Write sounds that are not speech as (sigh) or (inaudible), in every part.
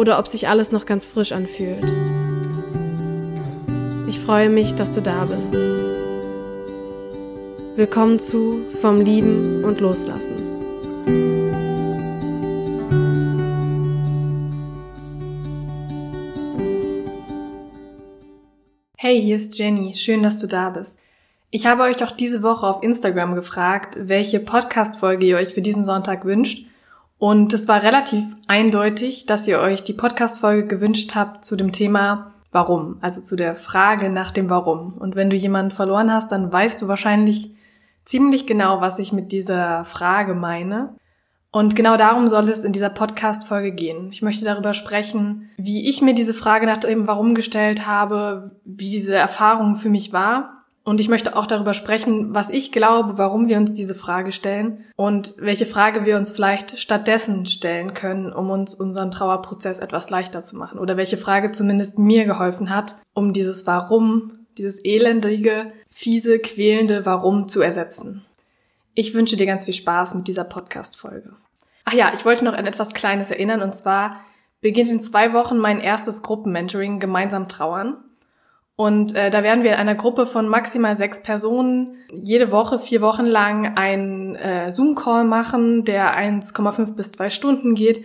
oder ob sich alles noch ganz frisch anfühlt. Ich freue mich, dass du da bist. Willkommen zu Vom Lieben und Loslassen. Hey, hier ist Jenny. Schön, dass du da bist. Ich habe euch doch diese Woche auf Instagram gefragt, welche Podcast-Folge ihr euch für diesen Sonntag wünscht und es war relativ eindeutig, dass ihr euch die Podcast-Folge gewünscht habt zu dem Thema Warum, also zu der Frage nach dem Warum. Und wenn du jemanden verloren hast, dann weißt du wahrscheinlich ziemlich genau, was ich mit dieser Frage meine. Und genau darum soll es in dieser Podcast-Folge gehen. Ich möchte darüber sprechen, wie ich mir diese Frage nach dem Warum gestellt habe, wie diese Erfahrung für mich war und ich möchte auch darüber sprechen, was ich glaube, warum wir uns diese Frage stellen und welche Frage wir uns vielleicht stattdessen stellen können, um uns unseren Trauerprozess etwas leichter zu machen. Oder welche Frage zumindest mir geholfen hat, um dieses Warum, dieses elendige, fiese, quälende Warum zu ersetzen. Ich wünsche dir ganz viel Spaß mit dieser Podcast-Folge. Ach ja, ich wollte noch an etwas Kleines erinnern und zwar beginnt in zwei Wochen mein erstes Gruppenmentoring Gemeinsam trauern. Und äh, da werden wir in einer Gruppe von maximal sechs Personen jede Woche, vier Wochen lang einen äh, Zoom-Call machen, der 1,5 bis zwei Stunden geht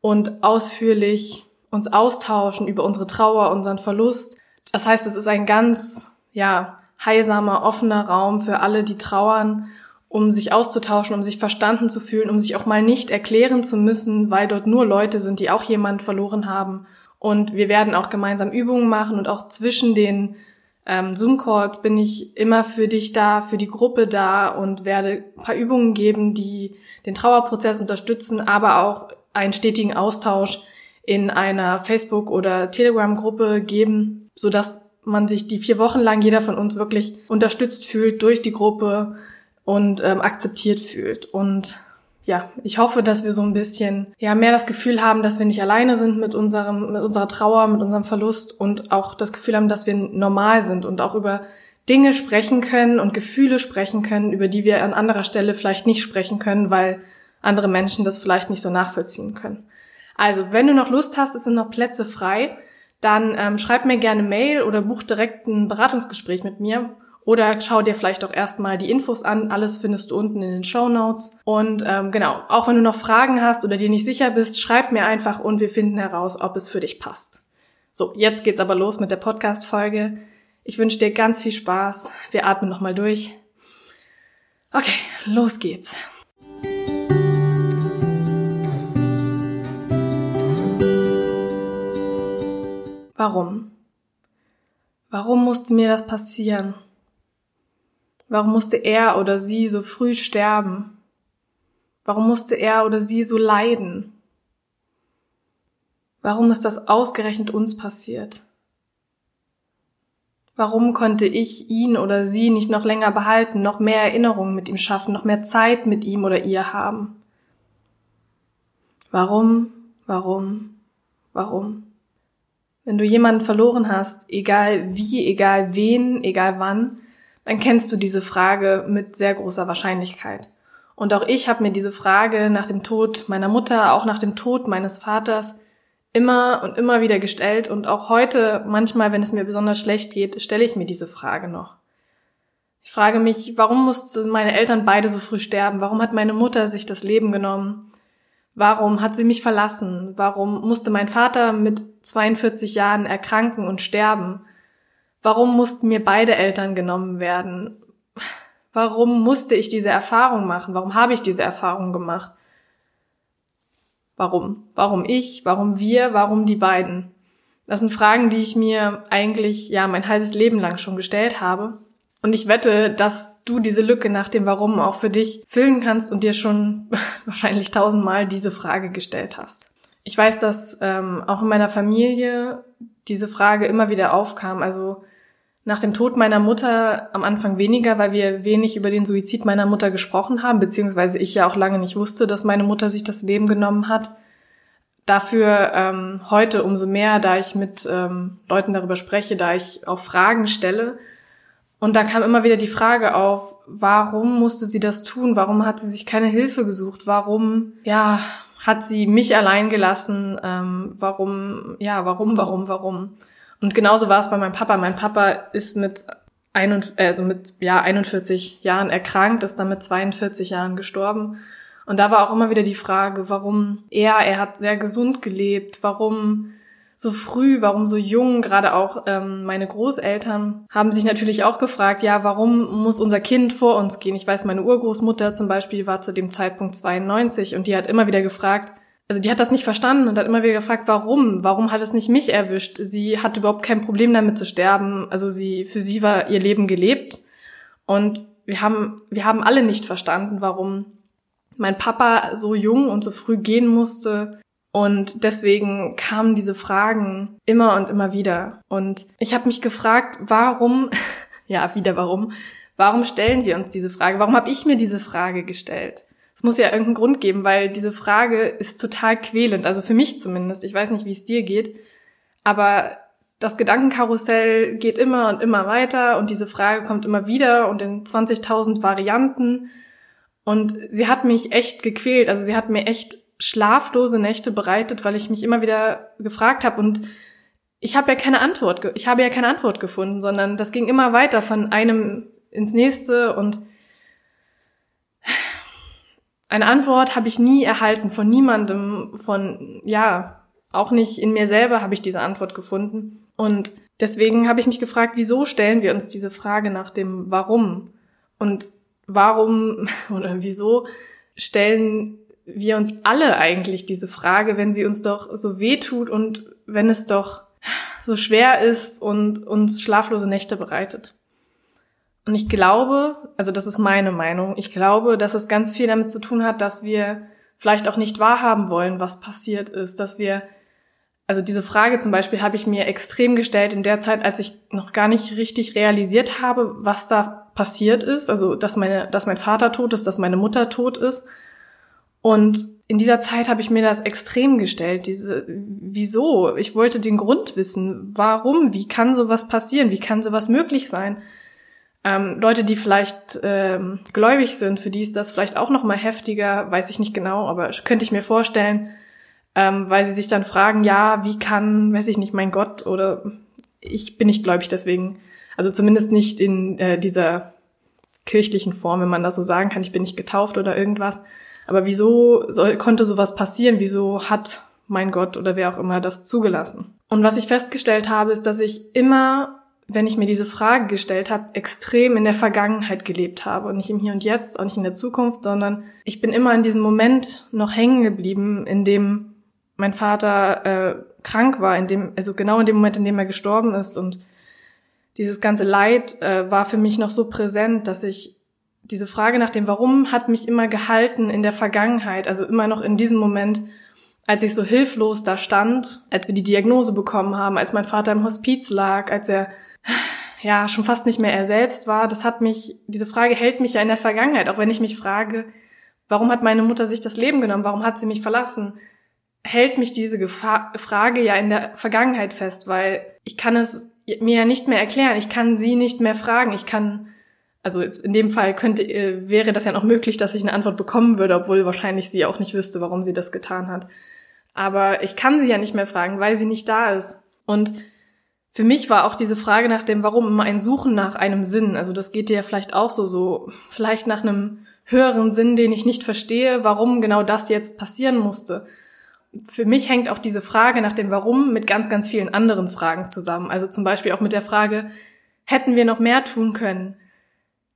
und ausführlich uns austauschen über unsere Trauer, unseren Verlust. Das heißt, es ist ein ganz, ja, heilsamer, offener Raum für alle, die trauern, um sich auszutauschen, um sich verstanden zu fühlen, um sich auch mal nicht erklären zu müssen, weil dort nur Leute sind, die auch jemand verloren haben und wir werden auch gemeinsam Übungen machen und auch zwischen den ähm, Zoom-Calls bin ich immer für dich da, für die Gruppe da und werde ein paar Übungen geben, die den Trauerprozess unterstützen, aber auch einen stetigen Austausch in einer Facebook- oder Telegram-Gruppe geben, so dass man sich die vier Wochen lang jeder von uns wirklich unterstützt fühlt durch die Gruppe und ähm, akzeptiert fühlt. Und ja, ich hoffe, dass wir so ein bisschen ja mehr das Gefühl haben, dass wir nicht alleine sind mit unserem mit unserer Trauer, mit unserem Verlust und auch das Gefühl haben, dass wir normal sind und auch über Dinge sprechen können und Gefühle sprechen können, über die wir an anderer Stelle vielleicht nicht sprechen können, weil andere Menschen das vielleicht nicht so nachvollziehen können. Also, wenn du noch Lust hast, es sind noch Plätze frei, dann ähm, schreib mir gerne Mail oder buch direkt ein Beratungsgespräch mit mir. Oder schau dir vielleicht auch erstmal die Infos an. Alles findest du unten in den Show Notes. Und ähm, genau, auch wenn du noch Fragen hast oder dir nicht sicher bist, schreib mir einfach und wir finden heraus, ob es für dich passt. So, jetzt geht's aber los mit der Podcast-Folge. Ich wünsche dir ganz viel Spaß. Wir atmen nochmal durch. Okay, los geht's. Warum? Warum musste mir das passieren? Warum musste er oder sie so früh sterben? Warum musste er oder sie so leiden? Warum ist das ausgerechnet uns passiert? Warum konnte ich ihn oder sie nicht noch länger behalten, noch mehr Erinnerungen mit ihm schaffen, noch mehr Zeit mit ihm oder ihr haben? Warum, warum, warum? Wenn du jemanden verloren hast, egal wie, egal wen, egal wann, dann kennst du diese Frage mit sehr großer Wahrscheinlichkeit. Und auch ich habe mir diese Frage nach dem Tod meiner Mutter, auch nach dem Tod meines Vaters immer und immer wieder gestellt und auch heute manchmal, wenn es mir besonders schlecht geht, stelle ich mir diese Frage noch. Ich frage mich, warum mussten meine Eltern beide so früh sterben? Warum hat meine Mutter sich das Leben genommen? Warum hat sie mich verlassen? Warum musste mein Vater mit 42 Jahren erkranken und sterben? Warum mussten mir beide Eltern genommen werden? Warum musste ich diese Erfahrung machen? Warum habe ich diese Erfahrung gemacht? Warum? Warum ich? Warum wir? Warum die beiden? Das sind Fragen, die ich mir eigentlich ja mein halbes Leben lang schon gestellt habe. Und ich wette, dass du diese Lücke nach dem Warum auch für dich füllen kannst und dir schon (laughs) wahrscheinlich tausendmal diese Frage gestellt hast. Ich weiß, dass ähm, auch in meiner Familie diese Frage immer wieder aufkam. Also nach dem Tod meiner Mutter am Anfang weniger, weil wir wenig über den Suizid meiner Mutter gesprochen haben, beziehungsweise ich ja auch lange nicht wusste, dass meine Mutter sich das Leben genommen hat. Dafür ähm, heute umso mehr, da ich mit ähm, Leuten darüber spreche, da ich auch Fragen stelle. Und da kam immer wieder die Frage auf, warum musste sie das tun? Warum hat sie sich keine Hilfe gesucht? Warum, ja, hat sie mich allein gelassen? Ähm, warum, ja, warum, warum, warum? Und genauso war es bei meinem Papa. Mein Papa ist mit, ein, also mit ja, 41 Jahren erkrankt, ist dann mit 42 Jahren gestorben. Und da war auch immer wieder die Frage, warum er, er hat sehr gesund gelebt, warum so früh, warum so jung, gerade auch ähm, meine Großeltern haben sich natürlich auch gefragt, ja, warum muss unser Kind vor uns gehen? Ich weiß, meine Urgroßmutter zum Beispiel war zu dem Zeitpunkt 92 und die hat immer wieder gefragt, also die hat das nicht verstanden und hat immer wieder gefragt, warum? Warum hat es nicht mich erwischt? Sie hatte überhaupt kein Problem damit zu sterben. Also sie, für sie war ihr Leben gelebt. Und wir haben, wir haben alle nicht verstanden, warum mein Papa so jung und so früh gehen musste. Und deswegen kamen diese Fragen immer und immer wieder. Und ich habe mich gefragt, warum, (laughs) ja, wieder warum, warum stellen wir uns diese Frage? Warum habe ich mir diese Frage gestellt? Muss ja irgendeinen Grund geben, weil diese Frage ist total quälend, also für mich zumindest. Ich weiß nicht, wie es dir geht, aber das Gedankenkarussell geht immer und immer weiter und diese Frage kommt immer wieder und in 20.000 Varianten. Und sie hat mich echt gequält, also sie hat mir echt schlaflose Nächte bereitet, weil ich mich immer wieder gefragt habe und ich habe ja keine Antwort, ich habe ja keine Antwort gefunden, sondern das ging immer weiter von einem ins nächste und eine Antwort habe ich nie erhalten von niemandem, von, ja, auch nicht in mir selber habe ich diese Antwort gefunden. Und deswegen habe ich mich gefragt, wieso stellen wir uns diese Frage nach dem Warum? Und warum (laughs) oder wieso stellen wir uns alle eigentlich diese Frage, wenn sie uns doch so weh tut und wenn es doch so schwer ist und uns schlaflose Nächte bereitet? Und ich glaube, also das ist meine Meinung, ich glaube, dass es ganz viel damit zu tun hat, dass wir vielleicht auch nicht wahrhaben wollen, was passiert ist, dass wir, also diese Frage zum Beispiel habe ich mir extrem gestellt in der Zeit, als ich noch gar nicht richtig realisiert habe, was da passiert ist, also dass meine, dass mein Vater tot ist, dass meine Mutter tot ist. Und in dieser Zeit habe ich mir das extrem gestellt, diese, wieso? Ich wollte den Grund wissen, warum, wie kann sowas passieren, wie kann sowas möglich sein? Ähm, Leute, die vielleicht ähm, gläubig sind, für die ist das vielleicht auch noch mal heftiger, weiß ich nicht genau, aber könnte ich mir vorstellen, ähm, weil sie sich dann fragen, ja, wie kann, weiß ich nicht, mein Gott oder ich bin nicht gläubig, deswegen, also zumindest nicht in äh, dieser kirchlichen Form, wenn man das so sagen kann, ich bin nicht getauft oder irgendwas. Aber wieso soll, konnte sowas passieren? Wieso hat mein Gott oder wer auch immer das zugelassen? Und was ich festgestellt habe, ist, dass ich immer wenn ich mir diese Frage gestellt habe, extrem in der Vergangenheit gelebt habe. Und nicht im Hier und Jetzt, auch nicht in der Zukunft, sondern ich bin immer in diesem Moment noch hängen geblieben, in dem mein Vater äh, krank war, in dem, also genau in dem Moment, in dem er gestorben ist. Und dieses ganze Leid äh, war für mich noch so präsent, dass ich diese Frage nach dem Warum hat mich immer gehalten in der Vergangenheit, also immer noch in diesem Moment, als ich so hilflos da stand, als wir die Diagnose bekommen haben, als mein Vater im Hospiz lag, als er ja schon fast nicht mehr er selbst war, das hat mich, diese Frage hält mich ja in der Vergangenheit, auch wenn ich mich frage, warum hat meine Mutter sich das Leben genommen, warum hat sie mich verlassen, hält mich diese Gefahr, Frage ja in der Vergangenheit fest, weil ich kann es mir ja nicht mehr erklären, ich kann sie nicht mehr fragen, ich kann, also in dem Fall könnte, äh, wäre das ja noch möglich, dass ich eine Antwort bekommen würde, obwohl wahrscheinlich sie auch nicht wüsste, warum sie das getan hat. Aber ich kann sie ja nicht mehr fragen, weil sie nicht da ist. Und für mich war auch diese Frage nach dem Warum immer ein Suchen nach einem Sinn. Also das geht dir ja vielleicht auch so, so vielleicht nach einem höheren Sinn, den ich nicht verstehe, warum genau das jetzt passieren musste. Für mich hängt auch diese Frage nach dem Warum mit ganz, ganz vielen anderen Fragen zusammen. Also zum Beispiel auch mit der Frage, hätten wir noch mehr tun können?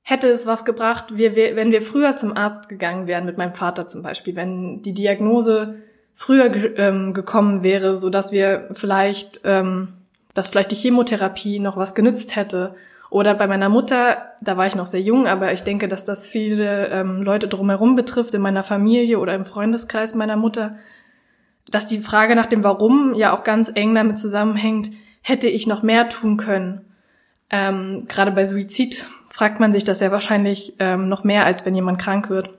Hätte es was gebracht, wenn wir früher zum Arzt gegangen wären, mit meinem Vater zum Beispiel, wenn die Diagnose früher ge ähm, gekommen wäre, so dass wir vielleicht, ähm, dass vielleicht die Chemotherapie noch was genützt hätte. Oder bei meiner Mutter, da war ich noch sehr jung, aber ich denke, dass das viele ähm, Leute drumherum betrifft, in meiner Familie oder im Freundeskreis meiner Mutter, dass die Frage nach dem Warum ja auch ganz eng damit zusammenhängt, hätte ich noch mehr tun können. Ähm, Gerade bei Suizid fragt man sich das ja wahrscheinlich ähm, noch mehr, als wenn jemand krank wird.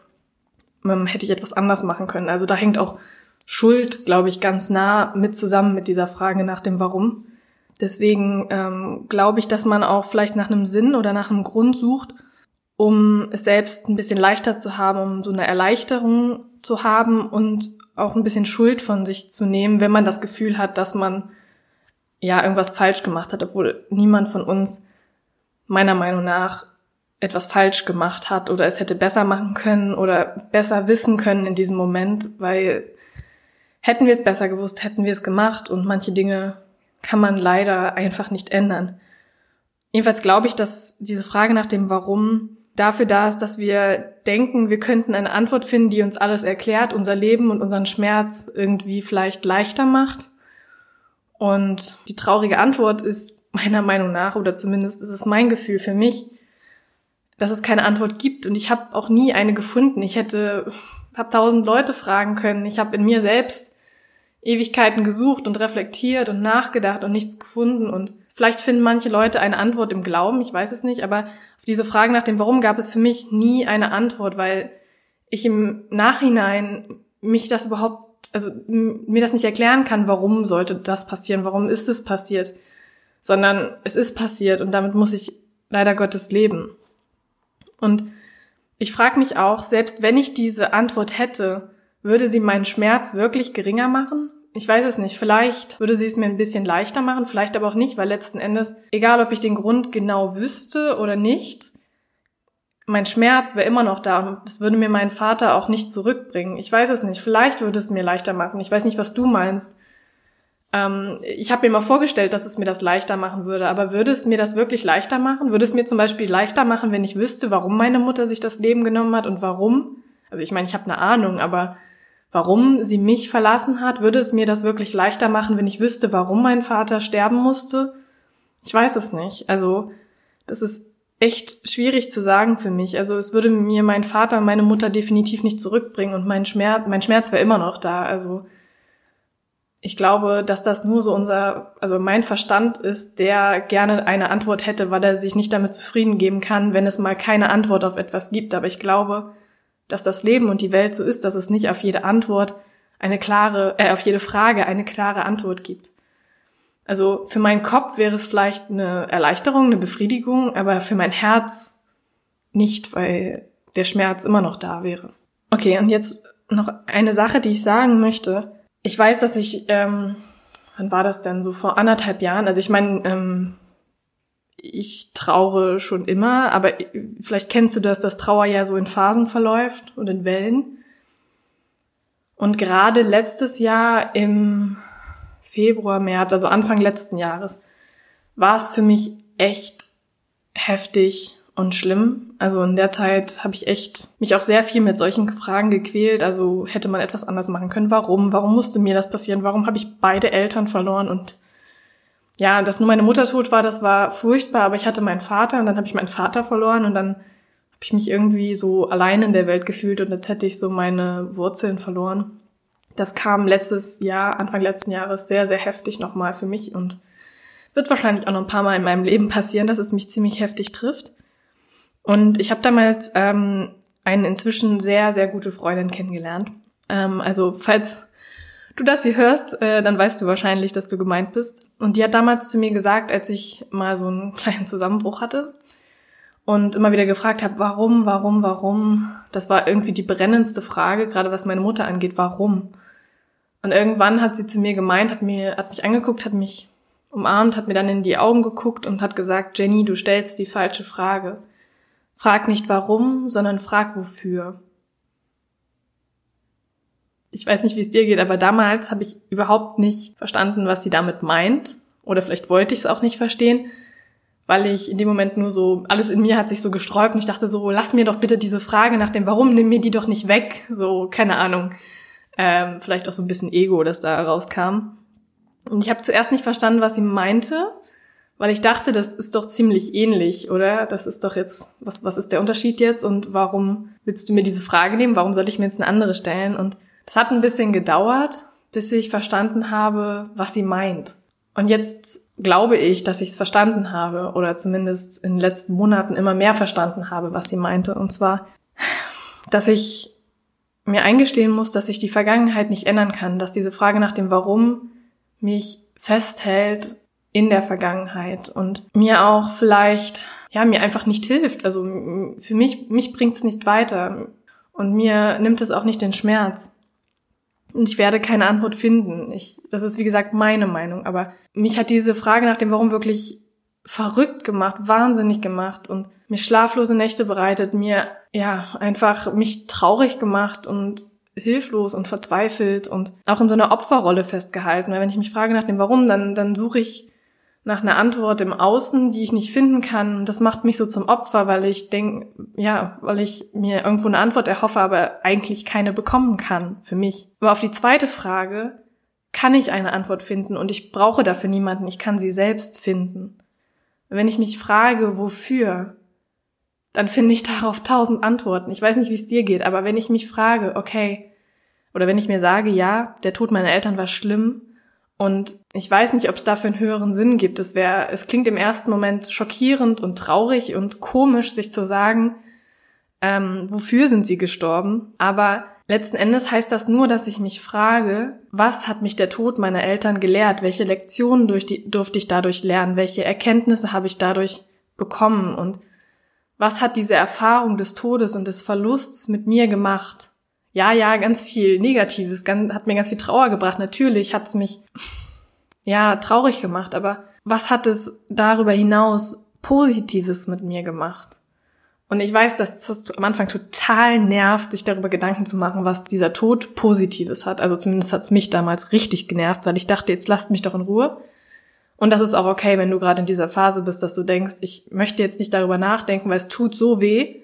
Ähm, hätte ich etwas anders machen können. Also da hängt auch Schuld, glaube ich, ganz nah mit zusammen mit dieser Frage nach dem Warum. Deswegen ähm, glaube ich, dass man auch vielleicht nach einem Sinn oder nach einem Grund sucht, um es selbst ein bisschen leichter zu haben, um so eine Erleichterung zu haben und auch ein bisschen Schuld von sich zu nehmen, wenn man das Gefühl hat, dass man ja irgendwas falsch gemacht hat, obwohl niemand von uns meiner Meinung nach etwas falsch gemacht hat oder es hätte besser machen können oder besser wissen können in diesem Moment, weil hätten wir es besser gewusst, hätten wir es gemacht und manche Dinge kann man leider einfach nicht ändern. Jedenfalls glaube ich, dass diese Frage nach dem Warum dafür da ist, dass wir denken, wir könnten eine Antwort finden, die uns alles erklärt, unser Leben und unseren Schmerz irgendwie vielleicht leichter macht. Und die traurige Antwort ist meiner Meinung nach, oder zumindest ist es mein Gefühl für mich, dass es keine Antwort gibt. Und ich habe auch nie eine gefunden. Ich hätte, habe tausend Leute fragen können. Ich habe in mir selbst Ewigkeiten gesucht und reflektiert und nachgedacht und nichts gefunden. Und vielleicht finden manche Leute eine Antwort im Glauben, ich weiß es nicht, aber auf diese Frage nach dem Warum gab es für mich nie eine Antwort, weil ich im Nachhinein mich das überhaupt, also mir das nicht erklären kann, warum sollte das passieren, warum ist es passiert, sondern es ist passiert und damit muss ich leider Gottes leben. Und ich frage mich auch, selbst wenn ich diese Antwort hätte, würde sie meinen Schmerz wirklich geringer machen? Ich weiß es nicht. Vielleicht würde sie es mir ein bisschen leichter machen, vielleicht aber auch nicht, weil letzten Endes, egal ob ich den Grund genau wüsste oder nicht, mein Schmerz wäre immer noch da und das würde mir mein Vater auch nicht zurückbringen. Ich weiß es nicht. Vielleicht würde es mir leichter machen. Ich weiß nicht, was du meinst. Ähm, ich habe mir mal vorgestellt, dass es mir das leichter machen würde, aber würde es mir das wirklich leichter machen? Würde es mir zum Beispiel leichter machen, wenn ich wüsste, warum meine Mutter sich das Leben genommen hat und warum? Also ich meine, ich habe eine Ahnung, aber warum sie mich verlassen hat, würde es mir das wirklich leichter machen, wenn ich wüsste, warum mein Vater sterben musste? Ich weiß es nicht. Also, das ist echt schwierig zu sagen für mich. Also, es würde mir mein Vater und meine Mutter definitiv nicht zurückbringen und mein Schmerz, mein Schmerz wäre immer noch da. Also, ich glaube, dass das nur so unser, also mein Verstand ist, der gerne eine Antwort hätte, weil er sich nicht damit zufrieden geben kann, wenn es mal keine Antwort auf etwas gibt. Aber ich glaube, dass das Leben und die Welt so ist, dass es nicht auf jede Antwort eine klare, äh, auf jede Frage eine klare Antwort gibt. Also für meinen Kopf wäre es vielleicht eine Erleichterung, eine Befriedigung, aber für mein Herz nicht, weil der Schmerz immer noch da wäre. Okay, und jetzt noch eine Sache, die ich sagen möchte. Ich weiß, dass ich, ähm, wann war das denn so vor anderthalb Jahren? Also ich meine, ähm, ich traure schon immer, aber vielleicht kennst du das, dass Trauer ja so in Phasen verläuft und in Wellen. Und gerade letztes Jahr im Februar, März, also Anfang letzten Jahres, war es für mich echt heftig und schlimm. Also in der Zeit habe ich echt mich auch sehr viel mit solchen Fragen gequält. Also hätte man etwas anders machen können. Warum? Warum musste mir das passieren? Warum habe ich beide Eltern verloren? Und ja, dass nur meine Mutter tot war, das war furchtbar, aber ich hatte meinen Vater und dann habe ich meinen Vater verloren und dann habe ich mich irgendwie so allein in der Welt gefühlt und als hätte ich so meine Wurzeln verloren. Das kam letztes Jahr, Anfang letzten Jahres sehr, sehr heftig nochmal für mich und wird wahrscheinlich auch noch ein paar Mal in meinem Leben passieren, dass es mich ziemlich heftig trifft. Und ich habe damals ähm, eine inzwischen sehr, sehr gute Freundin kennengelernt. Ähm, also falls du das hier hörst, äh, dann weißt du wahrscheinlich, dass du gemeint bist. Und die hat damals zu mir gesagt, als ich mal so einen (laughs) kleinen Zusammenbruch hatte und immer wieder gefragt habe, warum, warum, warum. Das war irgendwie die brennendste Frage, gerade was meine Mutter angeht, warum. Und irgendwann hat sie zu mir gemeint, hat mir, hat mich angeguckt, hat mich umarmt, hat mir dann in die Augen geguckt und hat gesagt, Jenny, du stellst die falsche Frage. Frag nicht warum, sondern frag wofür ich weiß nicht, wie es dir geht, aber damals habe ich überhaupt nicht verstanden, was sie damit meint. Oder vielleicht wollte ich es auch nicht verstehen, weil ich in dem Moment nur so, alles in mir hat sich so gesträubt und ich dachte so, lass mir doch bitte diese Frage nach dem Warum, nimm mir die doch nicht weg. So, keine Ahnung. Ähm, vielleicht auch so ein bisschen Ego, das da rauskam. Und ich habe zuerst nicht verstanden, was sie meinte, weil ich dachte, das ist doch ziemlich ähnlich, oder? Das ist doch jetzt, was, was ist der Unterschied jetzt und warum willst du mir diese Frage nehmen? Warum soll ich mir jetzt eine andere stellen? Und das hat ein bisschen gedauert, bis ich verstanden habe, was sie meint. Und jetzt glaube ich, dass ich es verstanden habe oder zumindest in den letzten Monaten immer mehr verstanden habe, was sie meinte. Und zwar, dass ich mir eingestehen muss, dass ich die Vergangenheit nicht ändern kann, dass diese Frage nach dem Warum mich festhält in der Vergangenheit und mir auch vielleicht, ja, mir einfach nicht hilft. Also für mich, mich bringt es nicht weiter und mir nimmt es auch nicht den Schmerz. Und ich werde keine Antwort finden. Ich, das ist wie gesagt meine Meinung, aber mich hat diese Frage nach dem Warum wirklich verrückt gemacht, wahnsinnig gemacht und mir schlaflose Nächte bereitet, mir ja einfach mich traurig gemacht und hilflos und verzweifelt und auch in so einer Opferrolle festgehalten. Weil wenn ich mich frage nach dem Warum, dann, dann suche ich nach einer Antwort im Außen, die ich nicht finden kann. Das macht mich so zum Opfer, weil ich denke, ja, weil ich mir irgendwo eine Antwort erhoffe, aber eigentlich keine bekommen kann für mich. Aber auf die zweite Frage kann ich eine Antwort finden und ich brauche dafür niemanden. Ich kann sie selbst finden. Wenn ich mich frage, wofür, dann finde ich darauf tausend Antworten. Ich weiß nicht, wie es dir geht, aber wenn ich mich frage, okay, oder wenn ich mir sage, ja, der Tod meiner Eltern war schlimm und ich weiß nicht, ob es dafür einen höheren Sinn gibt. Es wäre, es klingt im ersten Moment schockierend und traurig und komisch, sich zu sagen, ähm, wofür sind sie gestorben? Aber letzten Endes heißt das nur, dass ich mich frage, was hat mich der Tod meiner Eltern gelehrt? Welche Lektionen die, durfte ich dadurch lernen? Welche Erkenntnisse habe ich dadurch bekommen? Und was hat diese Erfahrung des Todes und des Verlusts mit mir gemacht? Ja, ja, ganz viel Negatives, ganz, hat mir ganz viel Trauer gebracht. Natürlich hat es mich, ja, traurig gemacht, aber was hat es darüber hinaus Positives mit mir gemacht? Und ich weiß, dass das am Anfang total nervt, sich darüber Gedanken zu machen, was dieser Tod Positives hat. Also zumindest hat es mich damals richtig genervt, weil ich dachte, jetzt lasst mich doch in Ruhe. Und das ist auch okay, wenn du gerade in dieser Phase bist, dass du denkst, ich möchte jetzt nicht darüber nachdenken, weil es tut so weh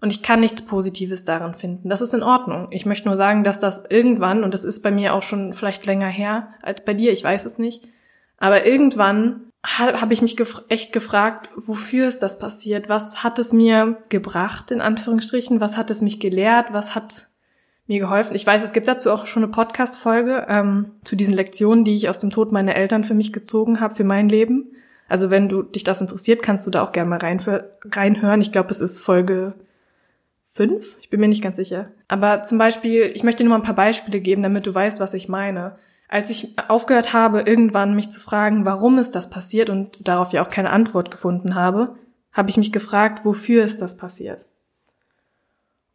und ich kann nichts Positives darin finden. Das ist in Ordnung. Ich möchte nur sagen, dass das irgendwann, und das ist bei mir auch schon vielleicht länger her als bei dir, ich weiß es nicht, aber irgendwann habe ich mich gef echt gefragt, wofür ist das passiert? Was hat es mir gebracht, in Anführungsstrichen? Was hat es mich gelehrt? Was hat mir geholfen. Ich weiß, es gibt dazu auch schon eine Podcast-Folge ähm, zu diesen Lektionen, die ich aus dem Tod meiner Eltern für mich gezogen habe, für mein Leben. Also wenn du dich das interessiert, kannst du da auch gerne mal rein reinhören. Ich glaube, es ist Folge fünf. Ich bin mir nicht ganz sicher. Aber zum Beispiel, ich möchte dir nur mal ein paar Beispiele geben, damit du weißt, was ich meine. Als ich aufgehört habe, irgendwann mich zu fragen, warum ist das passiert und darauf ja auch keine Antwort gefunden habe, habe ich mich gefragt, wofür ist das passiert?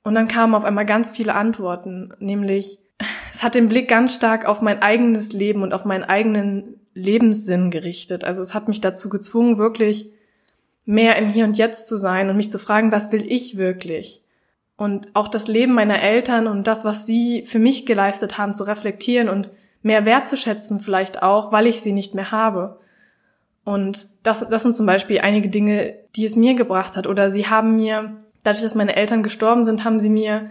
Und dann kamen auf einmal ganz viele Antworten, nämlich (laughs) es hat den Blick ganz stark auf mein eigenes Leben und auf meinen eigenen Lebenssinn gerichtet. Also es hat mich dazu gezwungen, wirklich mehr im Hier und Jetzt zu sein und mich zu fragen, was will ich wirklich? Und auch das Leben meiner Eltern und das, was sie für mich geleistet haben, zu reflektieren und mehr wertzuschätzen vielleicht auch, weil ich sie nicht mehr habe. Und das, das sind zum Beispiel einige Dinge, die es mir gebracht hat. Oder sie haben mir dadurch, dass meine Eltern gestorben sind, haben sie mir,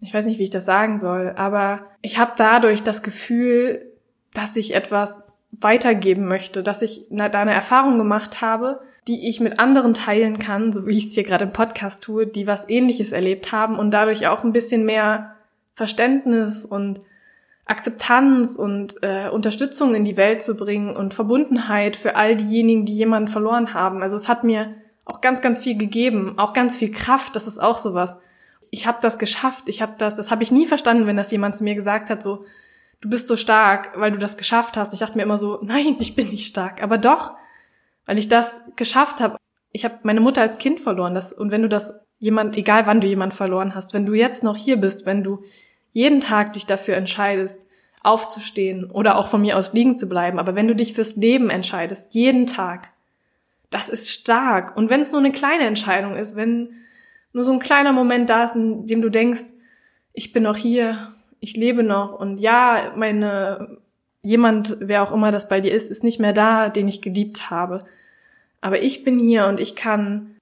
ich weiß nicht, wie ich das sagen soll, aber ich habe dadurch das Gefühl, dass ich etwas weitergeben möchte, dass ich da eine Erfahrung gemacht habe, die ich mit anderen teilen kann, so wie ich es hier gerade im Podcast tue, die was ähnliches erlebt haben und dadurch auch ein bisschen mehr Verständnis und Akzeptanz und äh, Unterstützung in die Welt zu bringen und Verbundenheit für all diejenigen, die jemanden verloren haben. Also es hat mir auch ganz, ganz viel gegeben, auch ganz viel Kraft, das ist auch sowas. Ich habe das geschafft, ich habe das, das habe ich nie verstanden, wenn das jemand zu mir gesagt hat, so, du bist so stark, weil du das geschafft hast. Ich dachte mir immer so, nein, ich bin nicht stark, aber doch, weil ich das geschafft habe. Ich habe meine Mutter als Kind verloren, das, und wenn du das jemand, egal wann du jemand verloren hast, wenn du jetzt noch hier bist, wenn du jeden Tag dich dafür entscheidest, aufzustehen oder auch von mir aus liegen zu bleiben, aber wenn du dich fürs Leben entscheidest, jeden Tag, das ist stark. Und wenn es nur eine kleine Entscheidung ist, wenn nur so ein kleiner Moment da ist, in dem du denkst, ich bin noch hier, ich lebe noch und ja, meine, jemand, wer auch immer das bei dir ist, ist nicht mehr da, den ich geliebt habe. Aber ich bin hier und ich kann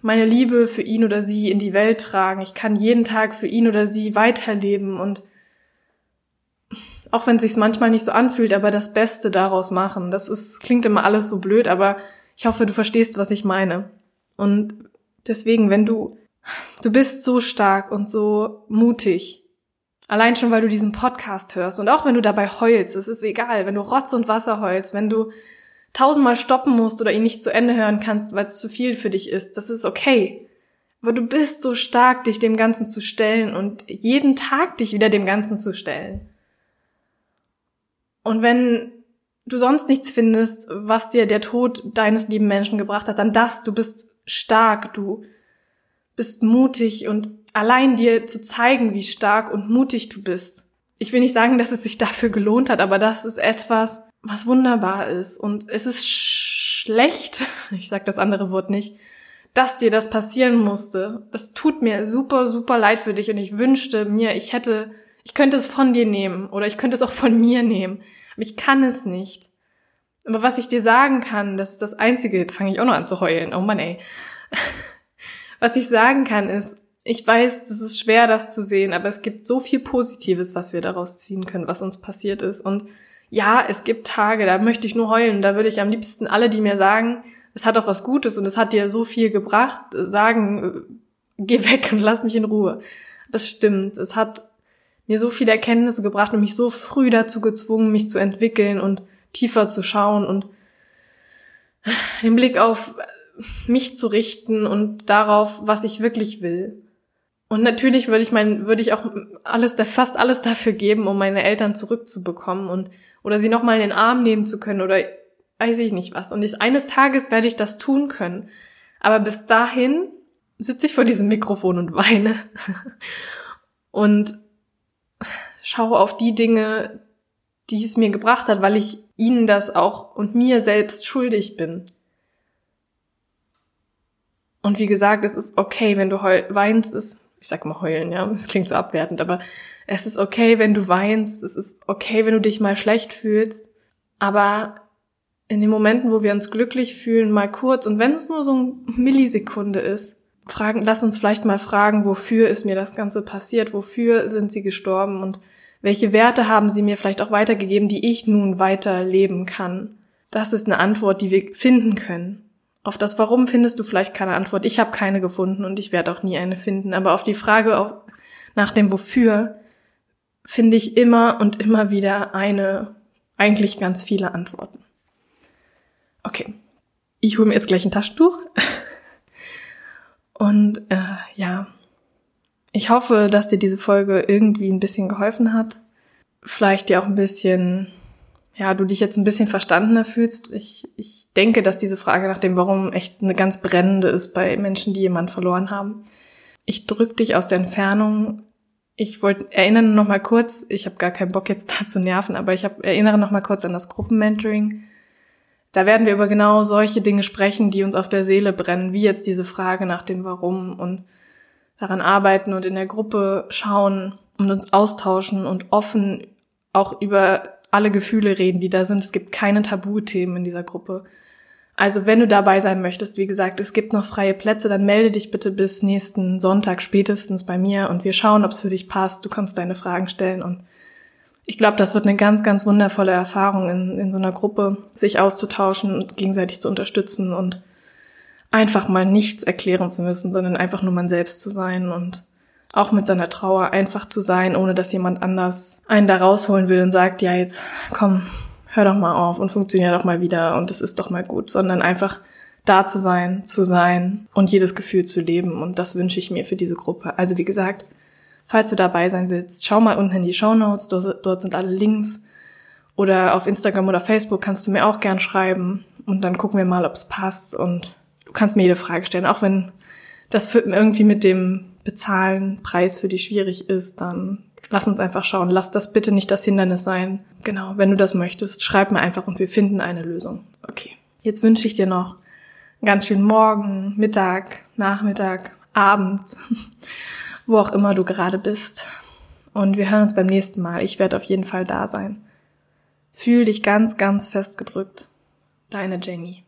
meine Liebe für ihn oder sie in die Welt tragen. Ich kann jeden Tag für ihn oder sie weiterleben und auch wenn es sich manchmal nicht so anfühlt, aber das Beste daraus machen. Das ist, klingt immer alles so blöd, aber ich hoffe, du verstehst, was ich meine. Und deswegen, wenn du, du bist so stark und so mutig. Allein schon, weil du diesen Podcast hörst und auch wenn du dabei heulst, es ist egal, wenn du Rotz und Wasser heulst, wenn du tausendmal stoppen musst oder ihn nicht zu Ende hören kannst, weil es zu viel für dich ist, das ist okay. Aber du bist so stark, dich dem Ganzen zu stellen und jeden Tag dich wieder dem Ganzen zu stellen. Und wenn du sonst nichts findest, was dir der Tod deines lieben Menschen gebracht hat, dann das, du bist stark, du bist mutig und allein dir zu zeigen, wie stark und mutig du bist. Ich will nicht sagen, dass es sich dafür gelohnt hat, aber das ist etwas, was wunderbar ist. Und es ist schlecht, (laughs) ich sag das andere Wort nicht, dass dir das passieren musste. Es tut mir super, super leid für dich und ich wünschte mir, ich hätte, ich könnte es von dir nehmen oder ich könnte es auch von mir nehmen. Aber ich kann es nicht. Aber was ich dir sagen kann, das ist das Einzige, jetzt fange ich auch noch an zu heulen. Oh Mann, ey. (laughs) Was ich sagen kann ist, ich weiß, das ist schwer, das zu sehen, aber es gibt so viel Positives, was wir daraus ziehen können, was uns passiert ist. Und ja, es gibt Tage, da möchte ich nur heulen. Da würde ich am liebsten alle, die mir sagen, es hat auch was Gutes und es hat dir so viel gebracht, sagen, äh, geh weg und lass mich in Ruhe. Das stimmt. Es hat mir so viele Erkenntnisse gebracht und mich so früh dazu gezwungen, mich zu entwickeln und tiefer zu schauen und den Blick auf mich zu richten und darauf, was ich wirklich will. Und natürlich würde ich mein, würde ich auch alles, fast alles dafür geben, um meine Eltern zurückzubekommen und, oder sie nochmal in den Arm nehmen zu können oder weiß ich nicht was. Und ich, eines Tages werde ich das tun können. Aber bis dahin sitze ich vor diesem Mikrofon und weine. (laughs) und schaue auf die Dinge, die es mir gebracht hat, weil ich ihnen das auch und mir selbst schuldig bin. Und wie gesagt, es ist okay, wenn du weinst, es, ich sag mal heulen, ja, es klingt so abwertend, aber es ist okay, wenn du weinst, es ist okay, wenn du dich mal schlecht fühlst, aber in den Momenten, wo wir uns glücklich fühlen, mal kurz, und wenn es nur so eine Millisekunde ist, fragen, lass uns vielleicht mal fragen, wofür ist mir das Ganze passiert, wofür sind sie gestorben und welche Werte haben sie mir vielleicht auch weitergegeben, die ich nun weiterleben kann? Das ist eine Antwort, die wir finden können. Auf das Warum findest du vielleicht keine Antwort. Ich habe keine gefunden und ich werde auch nie eine finden. Aber auf die Frage nach dem Wofür finde ich immer und immer wieder eine, eigentlich ganz viele Antworten. Okay, ich hole mir jetzt gleich ein Taschentuch. (laughs) Und äh, ja, ich hoffe, dass dir diese Folge irgendwie ein bisschen geholfen hat. Vielleicht dir auch ein bisschen, ja, du dich jetzt ein bisschen verstandener fühlst. Ich, ich denke, dass diese Frage nach dem Warum echt eine ganz brennende ist bei Menschen, die jemanden verloren haben. Ich drück dich aus der Entfernung. Ich wollte erinnern noch mal kurz, ich habe gar keinen Bock jetzt (laughs) da zu nerven, aber ich hab, erinnere noch mal kurz an das Gruppenmentoring. Da werden wir über genau solche Dinge sprechen, die uns auf der Seele brennen, wie jetzt diese Frage nach dem Warum und daran arbeiten und in der Gruppe schauen und uns austauschen und offen auch über alle Gefühle reden, die da sind. Es gibt keine Tabuthemen in dieser Gruppe. Also wenn du dabei sein möchtest, wie gesagt, es gibt noch freie Plätze, dann melde dich bitte bis nächsten Sonntag spätestens bei mir und wir schauen, ob es für dich passt. Du kannst deine Fragen stellen und ich glaube, das wird eine ganz, ganz wundervolle Erfahrung in, in so einer Gruppe, sich auszutauschen und gegenseitig zu unterstützen und einfach mal nichts erklären zu müssen, sondern einfach nur man selbst zu sein und auch mit seiner Trauer einfach zu sein, ohne dass jemand anders einen da rausholen will und sagt, ja, jetzt komm, hör doch mal auf und funktionier doch mal wieder und das ist doch mal gut, sondern einfach da zu sein, zu sein und jedes Gefühl zu leben. Und das wünsche ich mir für diese Gruppe. Also wie gesagt, falls du dabei sein willst, schau mal unten in die Show Notes, dort sind alle Links. Oder auf Instagram oder Facebook kannst du mir auch gern schreiben. Und dann gucken wir mal, ob es passt. Und du kannst mir jede Frage stellen, auch wenn das irgendwie mit dem Bezahlen, Preis für dich schwierig ist, dann lass uns einfach schauen. Lass das bitte nicht das Hindernis sein. Genau, wenn du das möchtest, schreib mir einfach und wir finden eine Lösung. Okay. Jetzt wünsche ich dir noch einen ganz schönen Morgen, Mittag, Nachmittag, Abend, (laughs) wo auch immer du gerade bist. Und wir hören uns beim nächsten Mal. Ich werde auf jeden Fall da sein. Fühl dich ganz, ganz fest gedrückt. Deine Jenny.